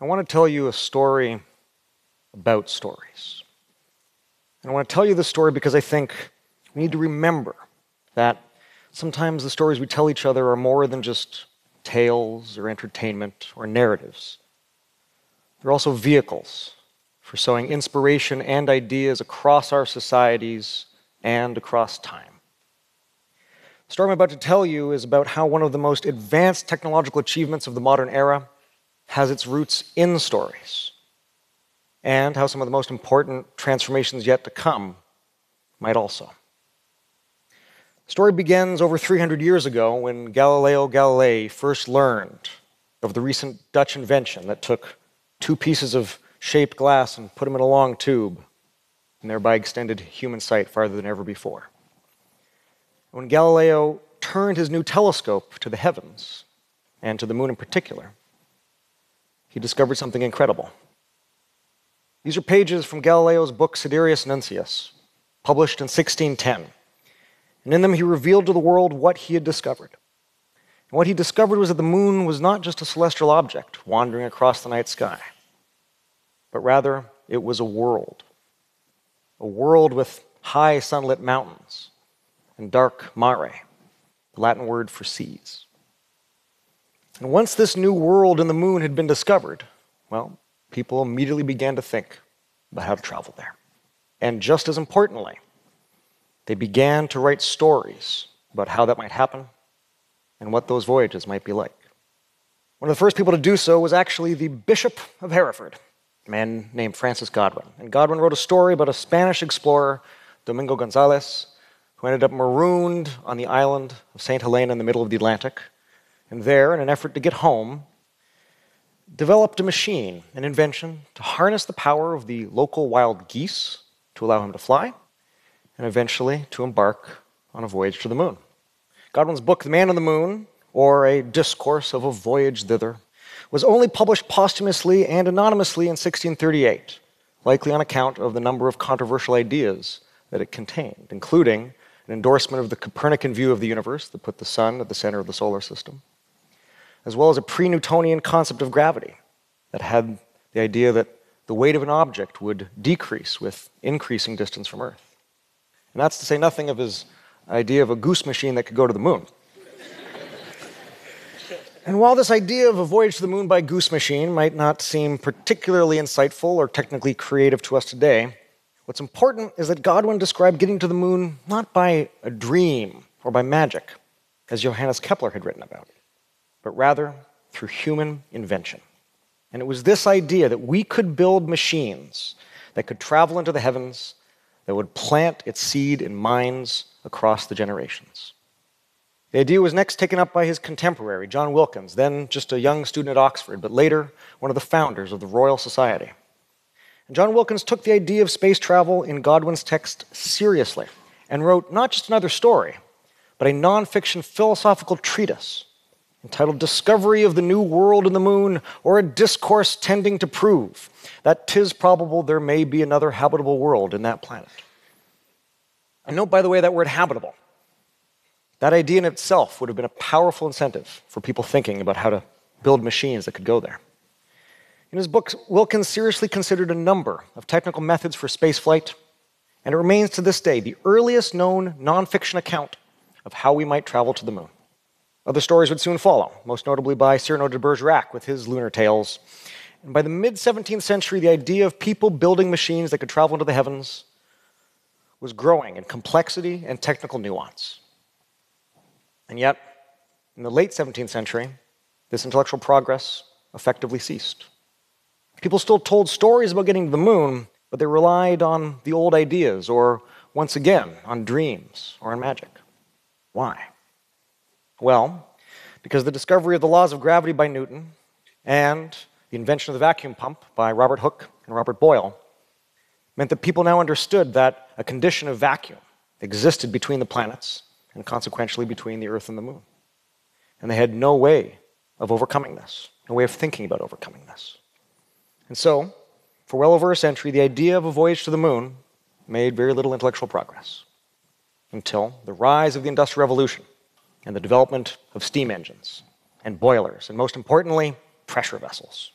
I want to tell you a story about stories. And I want to tell you this story because I think we need to remember that sometimes the stories we tell each other are more than just tales or entertainment or narratives. They're also vehicles for sowing inspiration and ideas across our societies and across time. The story I'm about to tell you is about how one of the most advanced technological achievements of the modern era has its roots in stories, and how some of the most important transformations yet to come might also. The story begins over 300 years ago when Galileo Galilei first learned of the recent Dutch invention that took two pieces of shaped glass and put them in a long tube, and thereby extended human sight farther than ever before. When Galileo turned his new telescope to the heavens, and to the moon in particular, he discovered something incredible. These are pages from Galileo's book Sidereus Nuncius, published in 1610. And in them, he revealed to the world what he had discovered. And what he discovered was that the moon was not just a celestial object wandering across the night sky but rather it was a world. A world with high sunlit mountains and dark mare, the Latin word for seas. And once this new world in the moon had been discovered, well, people immediately began to think about how to travel there. And just as importantly, they began to write stories about how that might happen and what those voyages might be like. One of the first people to do so was actually the Bishop of Hereford, a man named Francis Godwin. And Godwin wrote a story about a Spanish explorer, Domingo Gonzalez, who ended up marooned on the island of St. Helena in the middle of the Atlantic. And there, in an effort to get home, developed a machine, an invention, to harness the power of the local wild geese to allow him to fly, and eventually to embark on a voyage to the moon. Godwin's book, The Man on the Moon, or A Discourse of a Voyage Thither, was only published posthumously and anonymously in 1638, likely on account of the number of controversial ideas that it contained, including an endorsement of the Copernican view of the universe that put the sun at the center of the solar system, as well as a pre Newtonian concept of gravity that had the idea that the weight of an object would decrease with increasing distance from Earth. And that's to say nothing of his idea of a goose machine that could go to the moon. And while this idea of a voyage to the moon by goose machine might not seem particularly insightful or technically creative to us today, what's important is that Godwin described getting to the moon not by a dream or by magic, as Johannes Kepler had written about, but rather through human invention. And it was this idea that we could build machines that could travel into the heavens that would plant its seed in minds across the generations. The idea was next taken up by his contemporary, John Wilkins, then just a young student at Oxford, but later one of the founders of the Royal Society. And John Wilkins took the idea of space travel in Godwin's text seriously and wrote not just another story, but a nonfiction philosophical treatise entitled Discovery of the New World in the Moon, or a discourse tending to prove that 'tis probable there may be another habitable world in that planet. And note, by the way, that word habitable. That idea in itself would have been a powerful incentive for people thinking about how to build machines that could go there. In his book, Wilkins seriously considered a number of technical methods for spaceflight, and it remains to this day the earliest known nonfiction account of how we might travel to the moon. Other stories would soon follow, most notably by Cyrano de Bergerac with his Lunar Tales. And by the mid 17th century, the idea of people building machines that could travel into the heavens was growing in complexity and technical nuance. And yet, in the late 17th century, this intellectual progress effectively ceased. People still told stories about getting to the moon, but they relied on the old ideas, or once again, on dreams or on magic. Why? Well, because the discovery of the laws of gravity by Newton and the invention of the vacuum pump by Robert Hooke and Robert Boyle meant that people now understood that a condition of vacuum existed between the planets and consequentially between the Earth and the Moon. And they had no way of overcoming this, no way of thinking about overcoming this. And so, for well over a century, the idea of a voyage to the moon made very little intellectual progress until the rise of the Industrial Revolution and the development of steam engines and boilers, and most importantly, pressure vessels.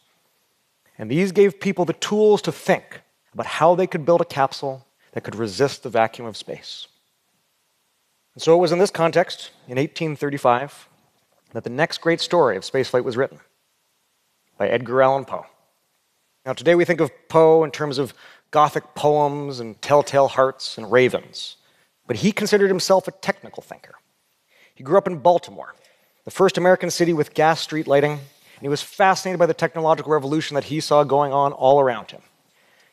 And these gave people the tools to think about how they could build a capsule that could resist the vacuum of space. And so it was in this context, in 1835, that the next great story of spaceflight was written by Edgar Allan Poe. Now, today we think of Poe in terms of Gothic poems and telltale hearts and ravens, but he considered himself a technical thinker. He grew up in Baltimore, the first American city with gas street lighting, and he was fascinated by the technological revolution that he saw going on all around him.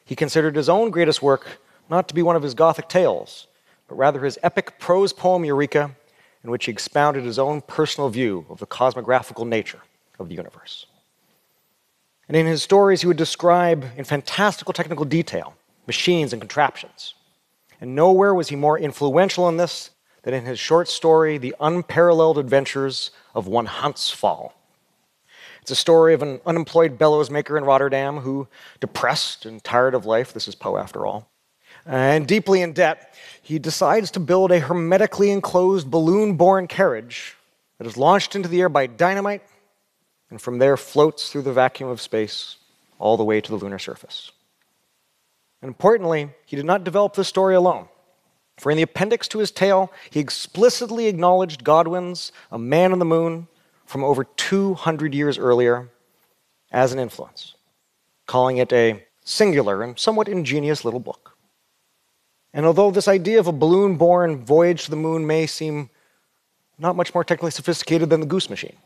He considered his own greatest work not to be one of his Gothic tales, but rather his epic prose poem Eureka, in which he expounded his own personal view of the cosmographical nature of the universe. And in his stories, he would describe in fantastical technical detail machines and contraptions. And nowhere was he more influential in this than in his short story, The Unparalleled Adventures of One Hans Pfaall. It's a story of an unemployed bellows maker in Rotterdam who, depressed and tired of life, this is Poe after all, and deeply in debt, he decides to build a hermetically enclosed balloon borne carriage that is launched into the air by dynamite and from there floats through the vacuum of space all the way to the lunar surface. And importantly, he did not develop this story alone. For in the appendix to his tale, he explicitly acknowledged Godwin's A Man on the Moon from over 200 years earlier as an influence, calling it a singular and somewhat ingenious little book. And although this idea of a balloon borne voyage to the moon may seem not much more technically sophisticated than the goose machine,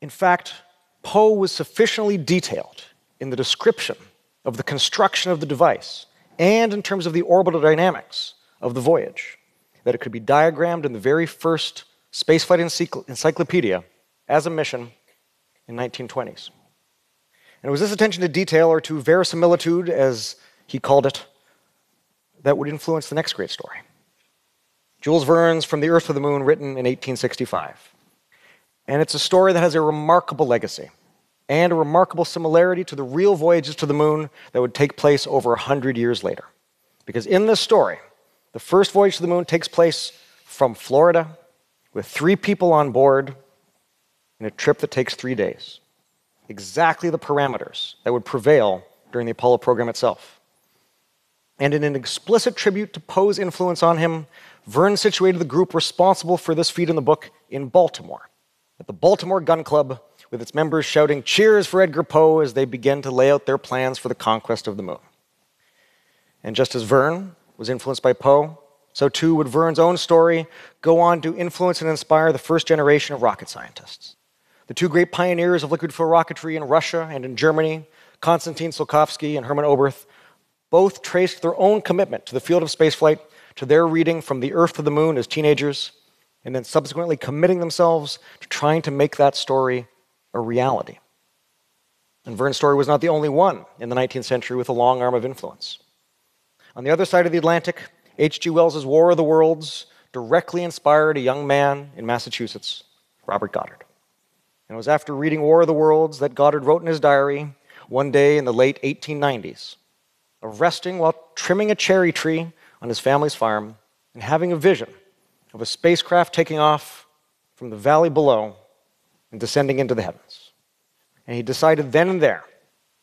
in fact, Poe was sufficiently detailed in the description of the construction of the device and in terms of the orbital dynamics of the voyage that it could be diagrammed in the very first spaceflight encyclopedia as a mission in 1920s. And it was this attention to detail, or to verisimilitude, as he called it, that would influence the next great story. Jules Verne's From the Earth to the Moon, written in 1865. And it's a story that has a remarkable legacy and a remarkable similarity to the real voyages to the moon that would take place over 100 years later. Because in this story, the first voyage to the moon takes place from Florida with three people on board in a trip that takes three days. Exactly the parameters that would prevail during the Apollo program itself. And in an explicit tribute to Poe's influence on him, Verne situated the group responsible for this feat in the book in Baltimore at the Baltimore Gun Club with its members shouting cheers for Edgar Poe as they begin to lay out their plans for the conquest of the moon. And just as Verne was influenced by Poe, so too would Verne's own story go on to influence and inspire the first generation of rocket scientists. The two great pioneers of liquid fuel rocketry in Russia and in Germany, Konstantin Tsiolkovsky and Hermann Oberth, both traced their own commitment to the field of spaceflight to their reading From the Earth to the Moon as teenagers and then subsequently committing themselves to trying to make that story a reality. And Verne's story was not the only one in the 19th century with a long arm of influence. On the other side of the Atlantic, H.G. Wells' War of the Worlds directly inspired a young man in Massachusetts, Robert Goddard. And it was after reading War of the Worlds that Goddard wrote in his diary one day in the late 1890s of resting while trimming a cherry tree on his family's farm and having a vision of a spacecraft taking off from the valley below and descending into the heavens. And he decided then and there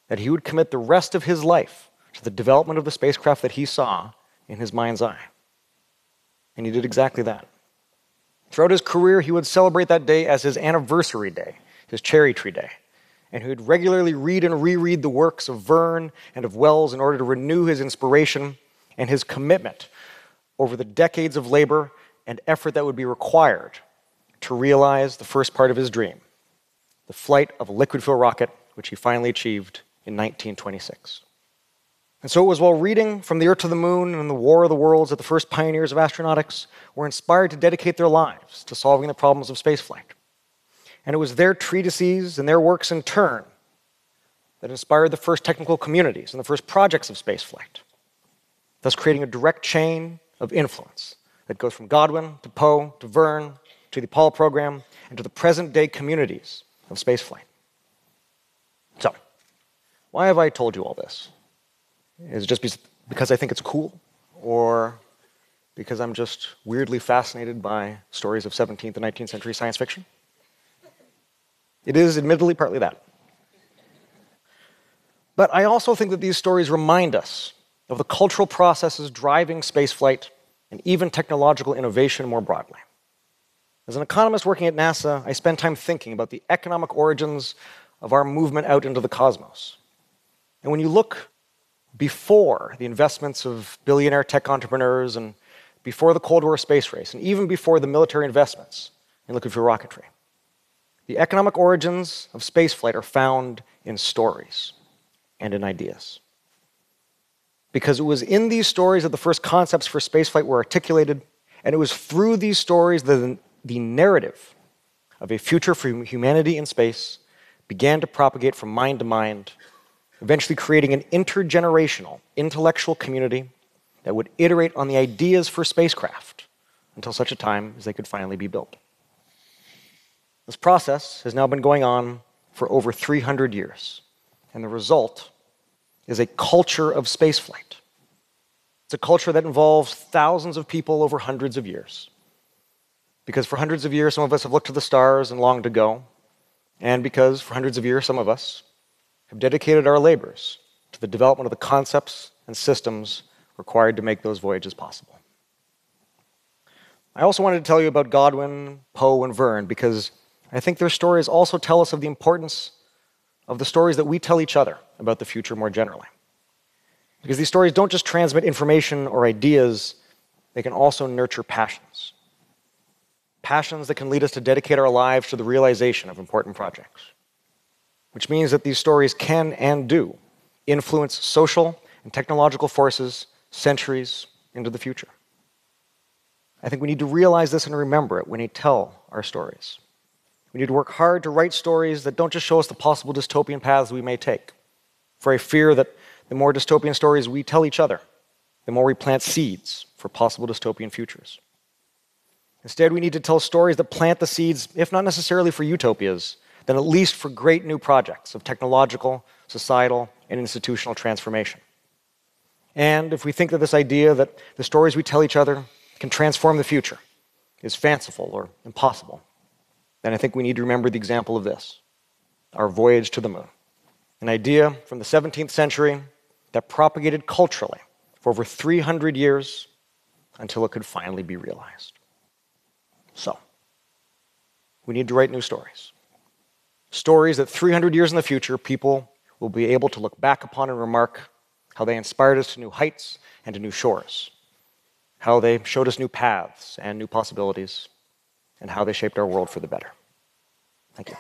that he would commit the rest of his life to the development of the spacecraft that he saw in his mind's eye. And he did exactly that. Throughout his career, he would celebrate that day as his anniversary day, his cherry tree day. And he would regularly read and reread the works of Verne and of Wells in order to renew his inspiration and his commitment over the decades of labor and effort that would be required to realize the first part of his dream the flight of a liquid fuel rocket, which he finally achieved in 1926. And so it was while reading From the Earth to the Moon and The War of the Worlds that the first pioneers of astronautics were inspired to dedicate their lives to solving the problems of spaceflight. And it was their treatises and their works in turn that inspired the first technical communities and the first projects of spaceflight, thus creating a direct chain of influence that goes from Godwin to Poe to Verne to the Apollo program and to the present day communities of spaceflight. So, why have I told you all this? Is it just because I think it's cool? Or because I'm just weirdly fascinated by stories of 17th and 19th century science fiction? It is admittedly partly that. But I also think that these stories remind us of the cultural processes driving spaceflight and even technological innovation more broadly. As an economist working at NASA, I spend time thinking about the economic origins of our movement out into the cosmos. And when you look before the investments of billionaire tech entrepreneurs and before the Cold War space race, and even before the military investments in liquid fuel rocketry, the economic origins of spaceflight are found in stories and in ideas. Because it was in these stories that the first concepts for spaceflight were articulated, and it was through these stories that the narrative of a future for humanity in space began to propagate from mind to mind, eventually creating an intergenerational intellectual community that would iterate on the ideas for spacecraft until such a time as they could finally be built. This process has now been going on for over 300 years, and the result is a culture of spaceflight. It's a culture that involves thousands of people over hundreds of years. Because for hundreds of years, some of us have looked to the stars and longed to go, and because for hundreds of years, some of us have dedicated our labors to the development of the concepts and systems required to make those voyages possible. I also wanted to tell you about Godwin, Poe, and Verne because I think their stories also tell us of the importance of the stories that we tell each other about the future more generally. Because these stories don't just transmit information or ideas, they can also nurture passions. Passions that can lead us to dedicate our lives to the realization of important projects. Which means that these stories can and do influence social and technological forces centuries into the future. I think we need to realize this and remember it when we tell our stories. We need to work hard to write stories that don't just show us the possible dystopian paths we may take, for I fear that the more dystopian stories we tell each other, the more we plant seeds for possible dystopian futures. Instead, we need to tell stories that plant the seeds, if not necessarily for utopias, then at least for great new projects of technological, societal, and institutional transformation. And if we think that this idea that the stories we tell each other can transform the future is fanciful or impossible, then I think we need to remember the example of this our voyage to the moon. An idea from the 17th century that propagated culturally for over 300 years until it could finally be realized. So, we need to write new stories. Stories that 300 years in the future, people will be able to look back upon and remark how they inspired us to new heights and to new shores, how they showed us new paths and new possibilities, and how they shaped our world for the better. Thank you.